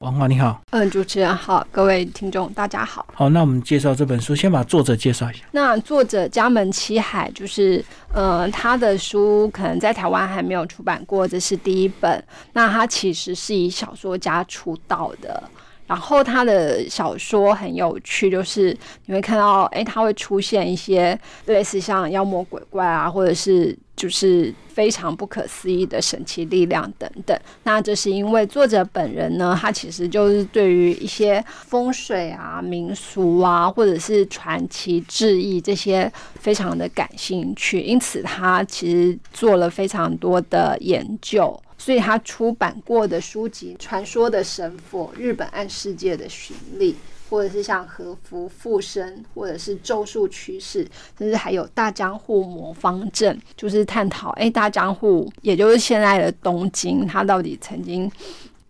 王华你好，嗯，主持人好，各位听众大家好。好，那我们介绍这本书，先把作者介绍一下。那作者家门七海，就是呃，他的书可能在台湾还没有出版过，这是第一本。那他其实是以小说家出道的。然后他的小说很有趣，就是你会看到，哎，他会出现一些类似像妖魔鬼怪啊，或者是就是非常不可思议的神奇力量等等。那这是因为作者本人呢，他其实就是对于一些风水啊、民俗啊，或者是传奇志异这些非常的感兴趣，因此他其实做了非常多的研究。所以他出版过的书籍，《传说的神佛》、《日本暗世界的巡历》，或者是像《和服附身》，或者是《咒术趋势》，甚至还有《大江户魔方阵》，就是探讨哎，大江户，也就是现在的东京，它到底曾经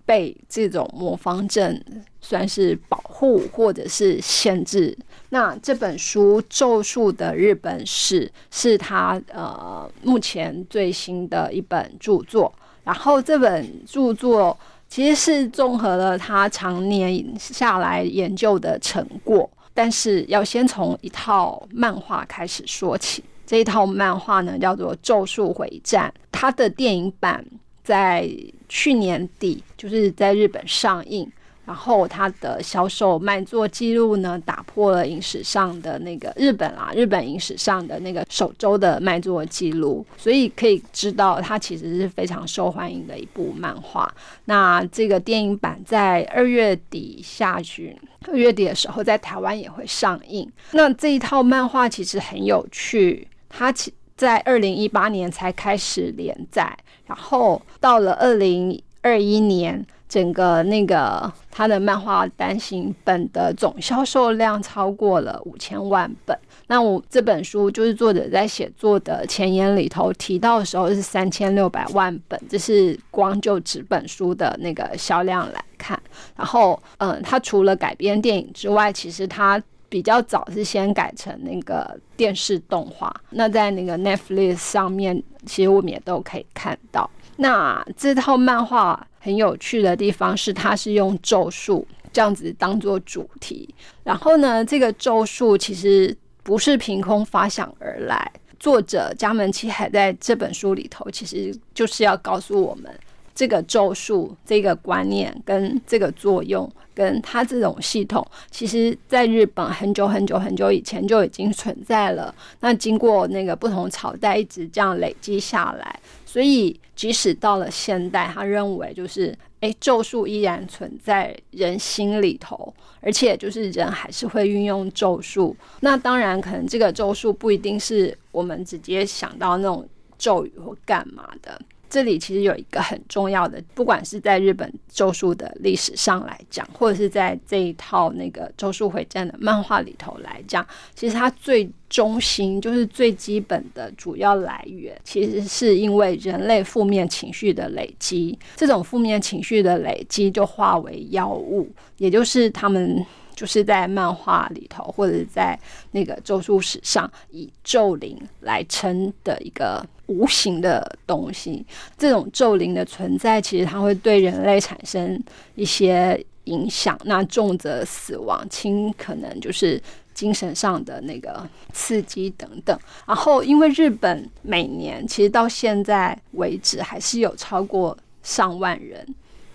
被这种魔方阵算是保护或者是限制？那这本书《咒术的日本史》是他呃目前最新的一本著作。然后这本著作其实是综合了他常年下来研究的成果，但是要先从一套漫画开始说起。这一套漫画呢叫做《咒术回战》，它的电影版在去年底就是在日本上映。然后它的销售卖座记录呢，打破了影史上的那个日本啊，日本影史上的那个首周的卖座记录，所以可以知道它其实是非常受欢迎的一部漫画。那这个电影版在二月底下旬，二月底的时候在台湾也会上映。那这一套漫画其实很有趣，它其在二零一八年才开始连载，然后到了二零二一年。整个那个他的漫画单行本的总销售量超过了五千万本。那我这本书就是作者在写作的前言里头提到的时候是三千六百万本，这是光就纸本书的那个销量来看。然后，嗯，他除了改编电影之外，其实他比较早是先改成那个电视动画。那在那个 Netflix 上面，其实我们也都可以看到。那这套漫画很有趣的地方是，它是用咒术这样子当做主题。然后呢，这个咒术其实不是凭空发想而来，作者加门七海在这本书里头，其实就是要告诉我们，这个咒术这个观念跟这个作用，跟它这种系统，其实在日本很久很久很久以前就已经存在了。那经过那个不同朝代一直这样累积下来。所以，即使到了现代，他认为就是，哎，咒术依然存在人心里头，而且就是人还是会运用咒术。那当然，可能这个咒术不一定是我们直接想到那种咒语或干嘛的。这里其实有一个很重要的，不管是在日本咒术的历史上来讲，或者是在这一套那个咒术回战的漫画里头来讲，其实它最中心就是最基本的主要来源，其实是因为人类负面情绪的累积，这种负面情绪的累积就化为妖物，也就是他们。就是在漫画里头，或者在那个咒术史上，以咒灵来称的一个无形的东西。这种咒灵的存在，其实它会对人类产生一些影响。那重则死亡，轻可能就是精神上的那个刺激等等。然后，因为日本每年其实到现在为止，还是有超过上万人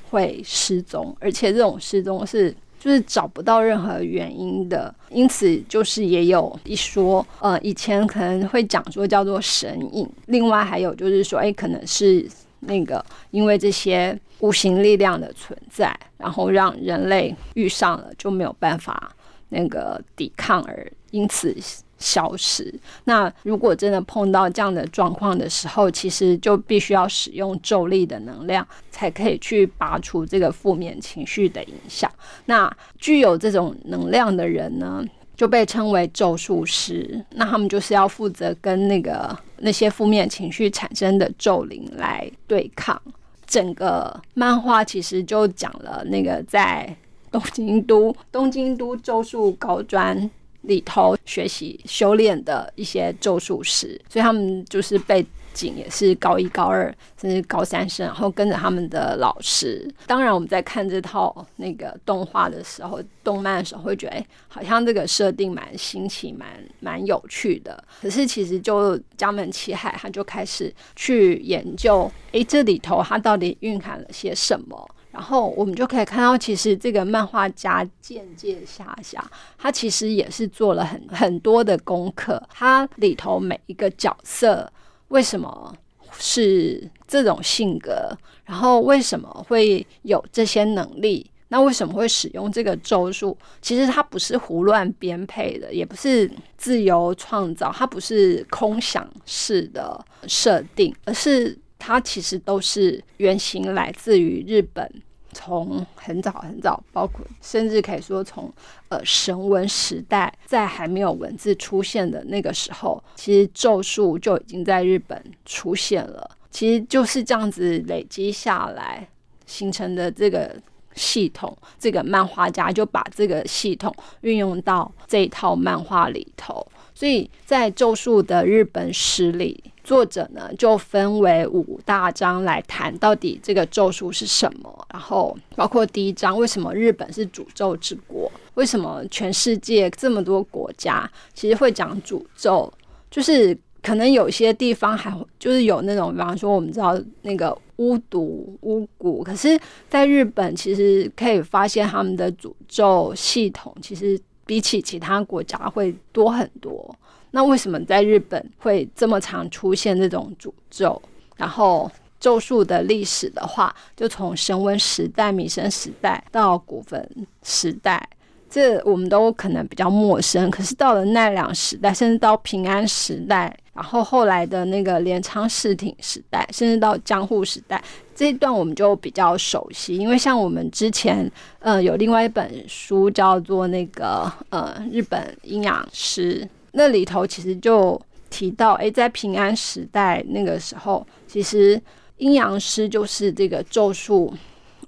会失踪，而且这种失踪是。就是找不到任何原因的，因此就是也有一说，呃，以前可能会讲说叫做神隐，另外还有就是说，哎，可能是那个因为这些无形力量的存在，然后让人类遇上了就没有办法那个抵抗，而因此。消失。那如果真的碰到这样的状况的时候，其实就必须要使用咒力的能量，才可以去拔除这个负面情绪的影响。那具有这种能量的人呢，就被称为咒术师。那他们就是要负责跟那个那些负面情绪产生的咒灵来对抗。整个漫画其实就讲了那个在东京都东京都咒术高专。里头学习修炼的一些咒术师，所以他们就是被景，也是高一、高二甚至高三生，然后跟着他们的老师。当然，我们在看这套那个动画的时候、动漫的时候，会觉得哎，好像这个设定蛮新奇、蛮蛮有趣的。可是其实就江门七海，他就开始去研究，哎，这里头它到底蕴含了些什么？然后我们就可以看到，其实这个漫画家间接下下，他其实也是做了很很多的功课。他里头每一个角色为什么是这种性格，然后为什么会有这些能力？那为什么会使用这个咒术？其实它不是胡乱编配的，也不是自由创造，它不是空想式的设定，而是它其实都是原型来自于日本。从很早很早，包括甚至可以说从呃神文时代，在还没有文字出现的那个时候，其实咒术就已经在日本出现了。其实就是这样子累积下来形成的这个系统，这个漫画家就把这个系统运用到这一套漫画里头。所以在咒术的日本史里。作者呢就分为五大章来谈到底这个咒术是什么，然后包括第一章为什么日本是诅咒之国，为什么全世界这么多国家其实会讲诅咒，就是可能有些地方还就是有那种，比方说我们知道那个巫毒巫蛊，可是在日本其实可以发现他们的诅咒系统其实比起其他国家会多很多。那为什么在日本会这么常出现这种诅咒？然后咒术的历史的话，就从神文时代、弥生时代到古坟时代，这我们都可能比较陌生。可是到了奈良时代，甚至到平安时代，然后后来的那个镰仓市町时代，甚至到江户时代，这一段我们就比较熟悉。因为像我们之前，呃，有另外一本书叫做那个呃日本阴阳师。那里头其实就提到，哎，在平安时代那个时候，其实阴阳师就是这个咒术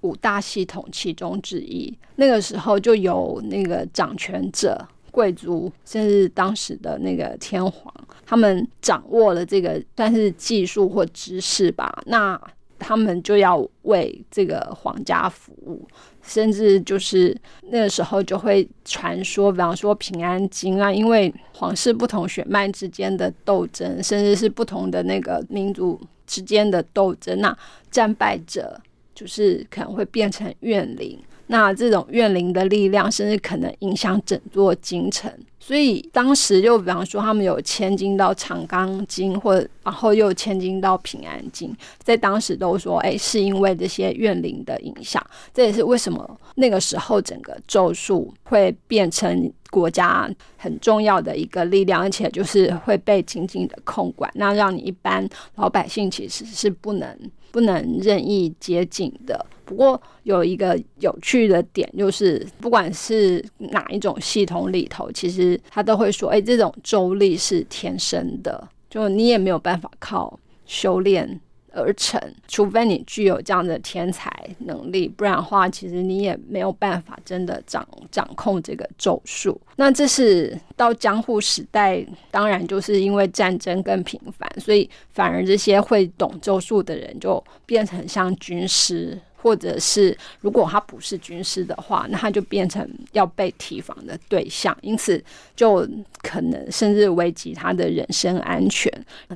五大系统其中之一。那个时候就有那个掌权者、贵族，甚至当时的那个天皇，他们掌握了这个算是技术或知识吧。那他们就要为这个皇家服务。甚至就是那个时候就会传说，比方说平安京啊，因为皇室不同血脉之间的斗争，甚至是不同的那个民族之间的斗争，那战败者就是可能会变成怨灵。那这种怨灵的力量，甚至可能影响整座京城。所以当时就比方说，他们有迁京到长冈京，或然后又迁京到平安京，在当时都说，哎，是因为这些怨灵的影响。这也是为什么那个时候整个咒术会变成国家很重要的一个力量，而且就是会被紧紧的控管，那让你一般老百姓其实是不能不能任意接近的。不过有一个有趣的点，就是不管是哪一种系统里头，其实他都会说：“哎，这种咒力是天生的，就你也没有办法靠修炼而成，除非你具有这样的天才能力，不然的话，其实你也没有办法真的掌掌控这个咒术。”那这是到江户时代，当然就是因为战争更频繁，所以反而这些会懂咒术的人就变成像军师。或者是如果他不是军师的话，那他就变成要被提防的对象，因此就可能甚至危及他的人身安全。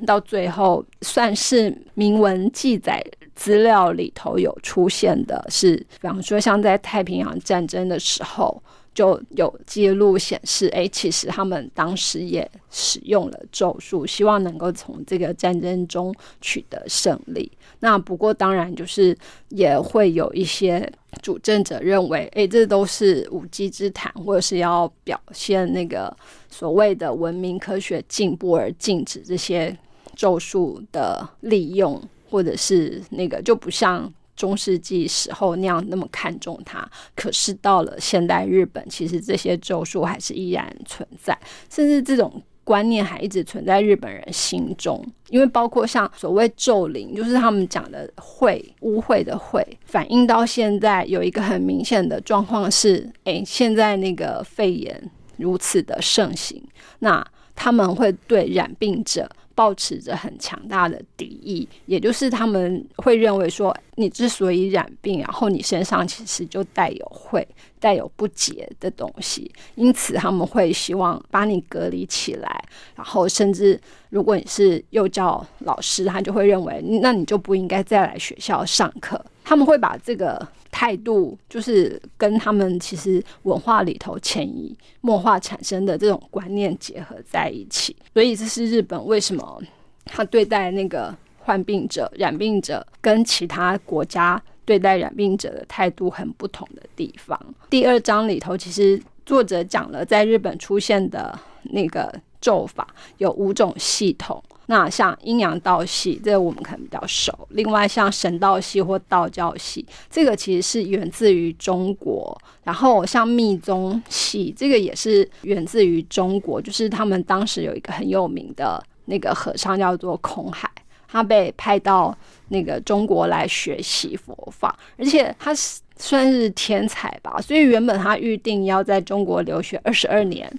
到最后，算是明文记载资料里头有出现的是，比方说像在太平洋战争的时候。就有记录显示，哎，其实他们当时也使用了咒术，希望能够从这个战争中取得胜利。那不过当然就是也会有一些主政者认为，哎，这都是无稽之谈，或者是要表现那个所谓的文明科学进步而禁止这些咒术的利用，或者是那个就不像。中世纪时候那样那么看重它，可是到了现代日本，其实这些咒术还是依然存在，甚至这种观念还一直存在日本人心中。因为包括像所谓咒灵，就是他们讲的秽污秽的秽，反映到现在有一个很明显的状况是：诶，现在那个肺炎如此的盛行，那他们会对染病者保持着很强大的敌意，也就是他们会认为说，你之所以染病，然后你身上其实就带有会带有不洁的东西，因此他们会希望把你隔离起来，然后甚至如果你是幼教老师，他就会认为，那你就不应该再来学校上课。他们会把这个态度，就是跟他们其实文化里头潜移默化产生的这种观念结合在一起，所以这是日本为什么他对待那个患病者、染病者跟其他国家对待染病者的态度很不同的地方。第二章里头，其实作者讲了在日本出现的那个咒法有五种系统。那像阴阳道系，这个我们可能比较熟。另外，像神道系或道教系，这个其实是源自于中国。然后，像密宗系，这个也是源自于中国。就是他们当时有一个很有名的那个和尚叫做空海，他被派到那个中国来学习佛法，而且他是算是天才吧。所以原本他预定要在中国留学二十二年。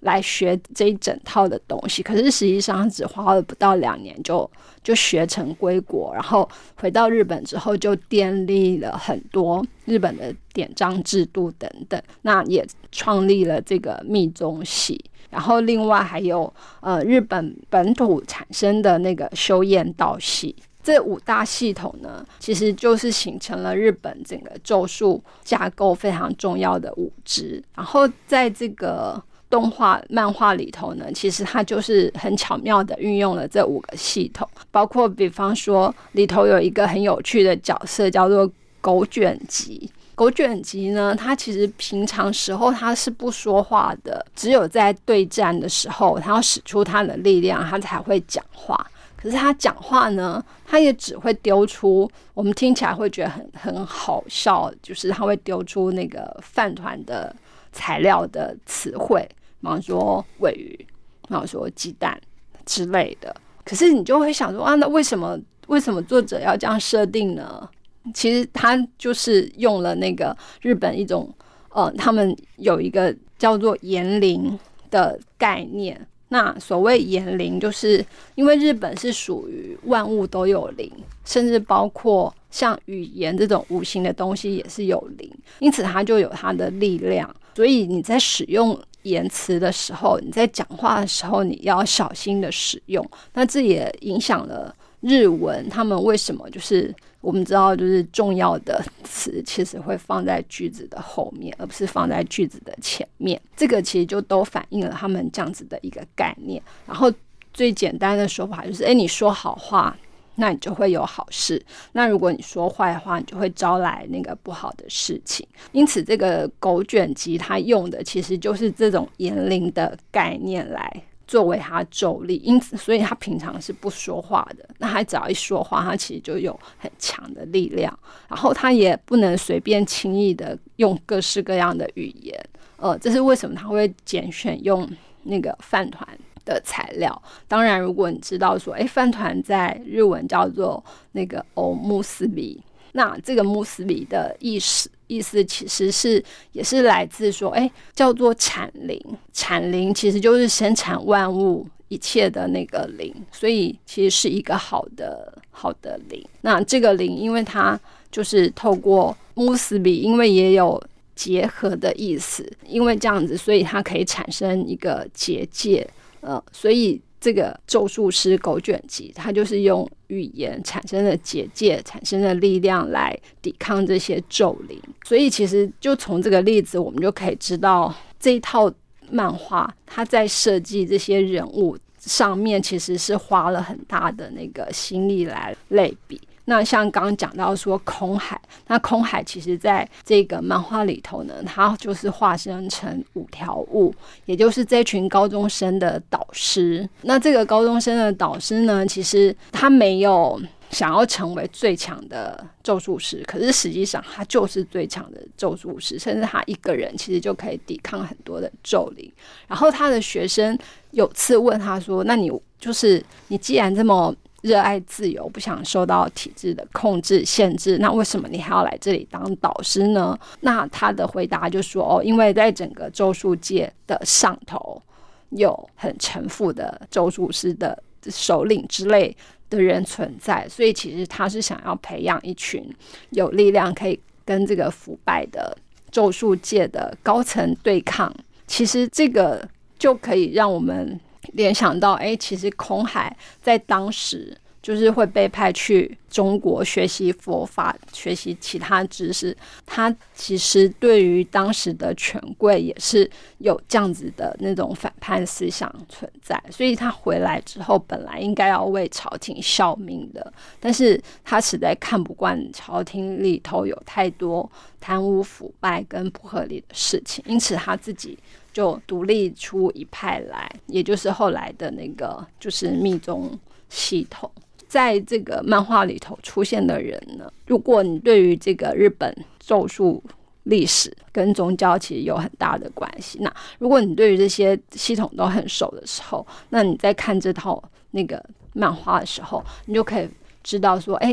来学这一整套的东西，可是实际上只花了不到两年就就学成归国，然后回到日本之后就建立了很多日本的典章制度等等，那也创立了这个密宗系，然后另外还有呃日本本土产生的那个修验道系，这五大系统呢，其实就是形成了日本整个咒术架构非常重要的五支，然后在这个。动画漫画里头呢，其实它就是很巧妙的运用了这五个系统，包括比方说里头有一个很有趣的角色叫做狗卷吉。狗卷吉呢，它其实平常时候它是不说话的，只有在对战的时候，它要使出它的力量，它才会讲话。可是它讲话呢，它也只会丢出我们听起来会觉得很很好笑，就是它会丢出那个饭团的材料的词汇。比方说尾鱼，比方说鸡蛋之类的，可是你就会想说啊，那为什么为什么作者要这样设定呢？其实他就是用了那个日本一种呃，他们有一个叫做言灵的概念。那所谓言灵，就是因为日本是属于万物都有灵，甚至包括像语言这种无形的东西也是有灵，因此它就有它的力量。所以你在使用。言辞的时候，你在讲话的时候，你要小心的使用。那这也影响了日文，他们为什么就是我们知道，就是重要的词其实会放在句子的后面，而不是放在句子的前面。这个其实就都反映了他们这样子的一个概念。然后最简单的说法就是：哎，你说好话。那你就会有好事。那如果你说坏话，你就会招来那个不好的事情。因此，这个狗卷机它用的其实就是这种言灵的概念来作为它咒力。因此，所以它平常是不说话的。那它只要一说话，它其实就有很强的力量。然后，它也不能随便轻易的用各式各样的语言。呃，这是为什么他会拣选用那个饭团。的材料，当然，如果你知道说，哎，饭团在日文叫做那个欧穆斯比，那这个穆斯比的意思意思其实是也是来自说，哎，叫做产灵，产灵其实就是生产万物一切的那个灵，所以其实是一个好的好的灵。那这个灵，因为它就是透过穆斯比，因为也有结合的意思，因为这样子，所以它可以产生一个结界。呃，所以这个咒术师狗卷集，它就是用语言产生的结界、产生的力量来抵抗这些咒灵。所以其实就从这个例子，我们就可以知道这一套漫画，它在设计这些人物上面，其实是花了很大的那个心力来类比。那像刚刚讲到说空海，那空海其实在这个漫画里头呢，他就是化身成五条悟，也就是这群高中生的导师。那这个高中生的导师呢，其实他没有想要成为最强的咒术师，可是实际上他就是最强的咒术师，甚至他一个人其实就可以抵抗很多的咒灵。然后他的学生有次问他说：“那你就是你既然这么……”热爱自由，不想受到体制的控制限制，那为什么你还要来这里当导师呢？那他的回答就说：哦，因为在整个咒术界的上头，有很臣服的咒术师的首领之类的人存在，所以其实他是想要培养一群有力量可以跟这个腐败的咒术界的高层对抗。其实这个就可以让我们联想到，哎，其实空海在当时。就是会被派去中国学习佛法、学习其他知识。他其实对于当时的权贵也是有这样子的那种反叛思想存在，所以他回来之后本来应该要为朝廷效命的，但是他实在看不惯朝廷里头有太多贪污腐败跟不合理的事情，因此他自己就独立出一派来，也就是后来的那个就是密宗系统。在这个漫画里头出现的人呢，如果你对于这个日本咒术历史跟宗教其实有很大的关系，那如果你对于这些系统都很熟的时候，那你在看这套那个漫画的时候，你就可以知道说，哎，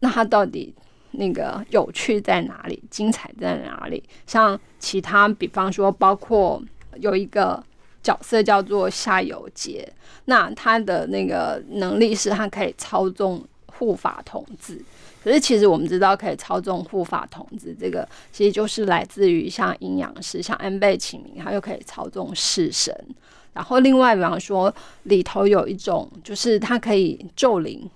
那他到底那个有趣在哪里，精彩在哪里？像其他，比方说，包括有一个。角色叫做夏油杰，那他的那个能力是他可以操纵护法童子。可是其实我们知道，可以操纵护法童子，这个其实就是来自于像阴阳师，像安倍晴明，他又可以操纵式神。然后另外，比方说里头有一种，就是他可以咒灵，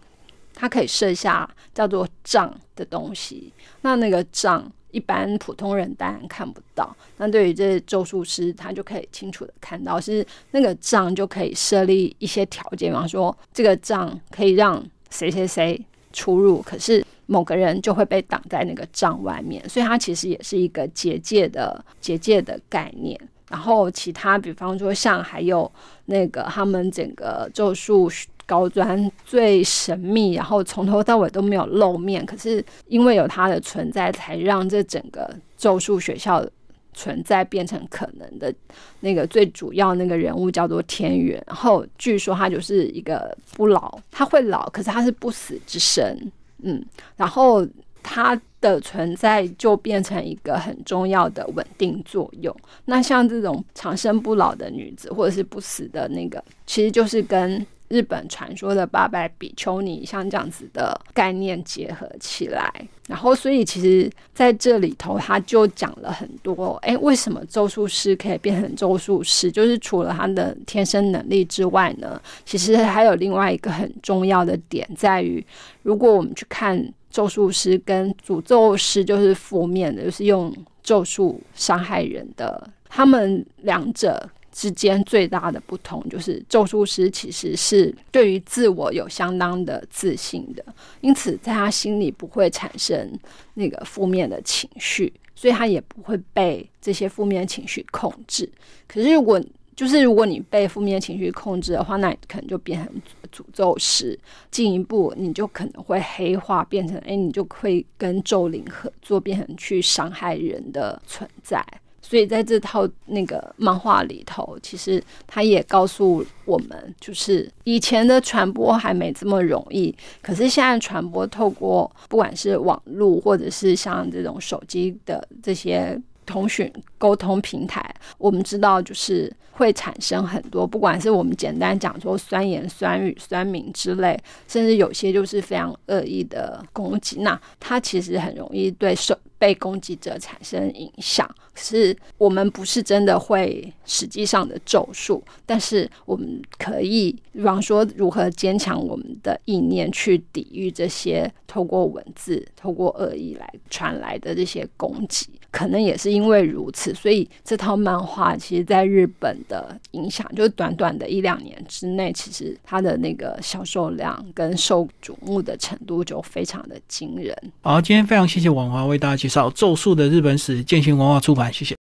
他可以设下叫做障的东西。那那个障。一般普通人当然看不到，那对于这咒术师，他就可以清楚的看到，是那个账就可以设立一些条件，比方说这个账可以让谁谁谁出入，可是某个人就会被挡在那个账外面，所以它其实也是一个结界的结界的概念。然后其他，比方说像还有那个他们整个咒术。高专最神秘，然后从头到尾都没有露面。可是因为有他的存在，才让这整个咒术学校存在变成可能的。那个最主要那个人物叫做天元，然后据说他就是一个不老，他会老，可是他是不死之身。嗯，然后他的存在就变成一个很重要的稳定作用。那像这种长生不老的女子，或者是不死的那个，其实就是跟。日本传说的八百比丘尼，像这样子的概念结合起来，然后所以其实在这里头，他就讲了很多。哎，为什么咒术师可以变成咒术师？就是除了他的天生能力之外呢，其实还有另外一个很重要的点，在于如果我们去看咒术师跟诅咒师，就是负面的，就是用咒术伤害人的，他们两者。之间最大的不同就是，咒术师其实是对于自我有相当的自信的，因此在他心里不会产生那个负面的情绪，所以他也不会被这些负面情绪控制。可是如果就是如果你被负面情绪控制的话，那你可能就变成诅咒师，进一步你就可能会黑化，变成哎，你就会跟咒灵合作，变成去伤害人的存在。所以在这套那个漫画里头，其实他也告诉我们，就是以前的传播还没这么容易，可是现在传播透过不管是网络或者是像这种手机的这些通讯沟通平台，我们知道就是会产生很多，不管是我们简单讲说酸言酸语、酸民之类，甚至有些就是非常恶意的攻击，那它其实很容易对受。被攻击者产生影响，是我们不是真的会实际上的咒术，但是我们可以，比方说如何坚强我们的意念，去抵御这些透过文字、透过恶意来传来的这些攻击。可能也是因为如此，所以这套漫画其实在日本的影响，就是短短的一两年之内，其实它的那个销售量跟受瞩目的程度就非常的惊人。好，今天非常谢谢王华为大家介绍《咒术》的日本史，践行文化出版，谢谢。